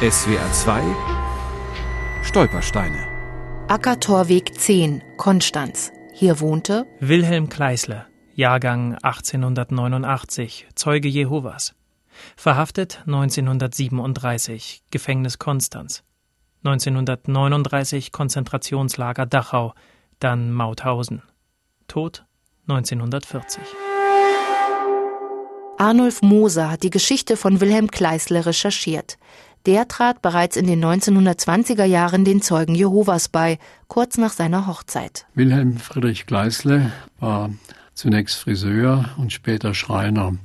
SWR 2 Stolpersteine. Ackertorweg 10, Konstanz. Hier wohnte Wilhelm Kleisler, Jahrgang 1889, Zeuge Jehovas. Verhaftet 1937, Gefängnis Konstanz. 1939 Konzentrationslager Dachau, dann Mauthausen. Tod 1940. Arnulf Moser hat die Geschichte von Wilhelm Kleisler recherchiert. Der trat bereits in den 1920er Jahren den Zeugen Jehovas bei, kurz nach seiner Hochzeit. Wilhelm Friedrich Kleisle war zunächst Friseur und später Schreiner.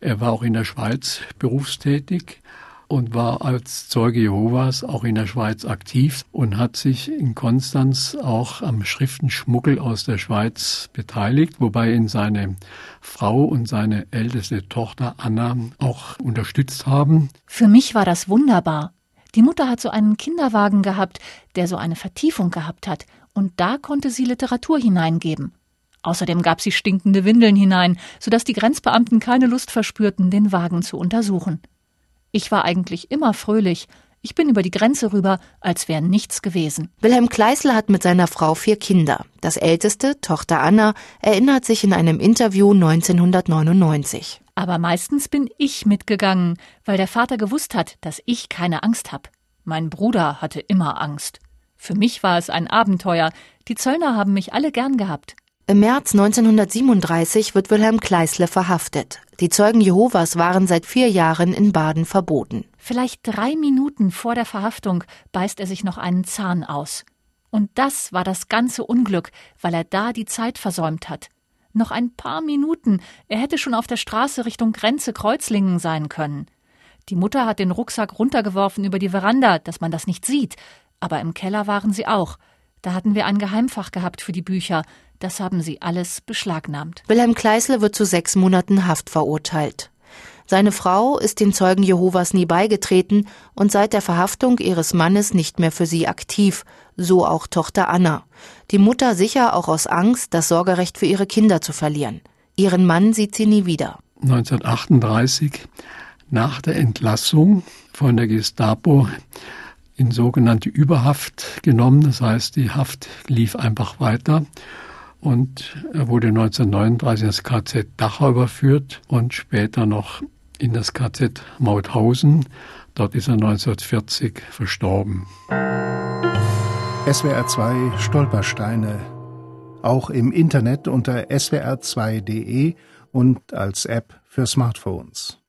Er war auch in der Schweiz berufstätig und war als Zeuge Jehovas auch in der Schweiz aktiv und hat sich in Konstanz auch am Schriftenschmuggel aus der Schweiz beteiligt, wobei ihn seine Frau und seine älteste Tochter Anna auch unterstützt haben. Für mich war das wunderbar. Die Mutter hat so einen Kinderwagen gehabt, der so eine Vertiefung gehabt hat, und da konnte sie Literatur hineingeben. Außerdem gab sie stinkende Windeln hinein, sodass die Grenzbeamten keine Lust verspürten, den Wagen zu untersuchen. Ich war eigentlich immer fröhlich. Ich bin über die Grenze rüber, als wäre nichts gewesen. Wilhelm Kleisler hat mit seiner Frau vier Kinder. Das älteste, Tochter Anna, erinnert sich in einem Interview 1999. Aber meistens bin ich mitgegangen, weil der Vater gewusst hat, dass ich keine Angst habe. Mein Bruder hatte immer Angst. Für mich war es ein Abenteuer. Die Zöllner haben mich alle gern gehabt. Im März 1937 wird Wilhelm Kleisle verhaftet. Die Zeugen Jehovas waren seit vier Jahren in Baden verboten. Vielleicht drei Minuten vor der Verhaftung beißt er sich noch einen Zahn aus. Und das war das ganze Unglück, weil er da die Zeit versäumt hat. Noch ein paar Minuten, er hätte schon auf der Straße Richtung Grenze Kreuzlingen sein können. Die Mutter hat den Rucksack runtergeworfen über die Veranda, dass man das nicht sieht. Aber im Keller waren sie auch. Da hatten wir ein Geheimfach gehabt für die Bücher. Das haben sie alles beschlagnahmt. Wilhelm Kleisle wird zu sechs Monaten Haft verurteilt. Seine Frau ist den Zeugen Jehovas nie beigetreten und seit der Verhaftung ihres Mannes nicht mehr für sie aktiv, so auch Tochter Anna. Die Mutter sicher auch aus Angst, das Sorgerecht für ihre Kinder zu verlieren. Ihren Mann sieht sie nie wieder. 1938, nach der Entlassung von der Gestapo, in sogenannte Überhaft genommen. Das heißt, die Haft lief einfach weiter und er wurde 1939 ins KZ Dachau überführt und später noch in das KZ Mauthausen. Dort ist er 1940 verstorben. SWR 2 Stolpersteine. Auch im Internet unter swr2.de und als App für Smartphones.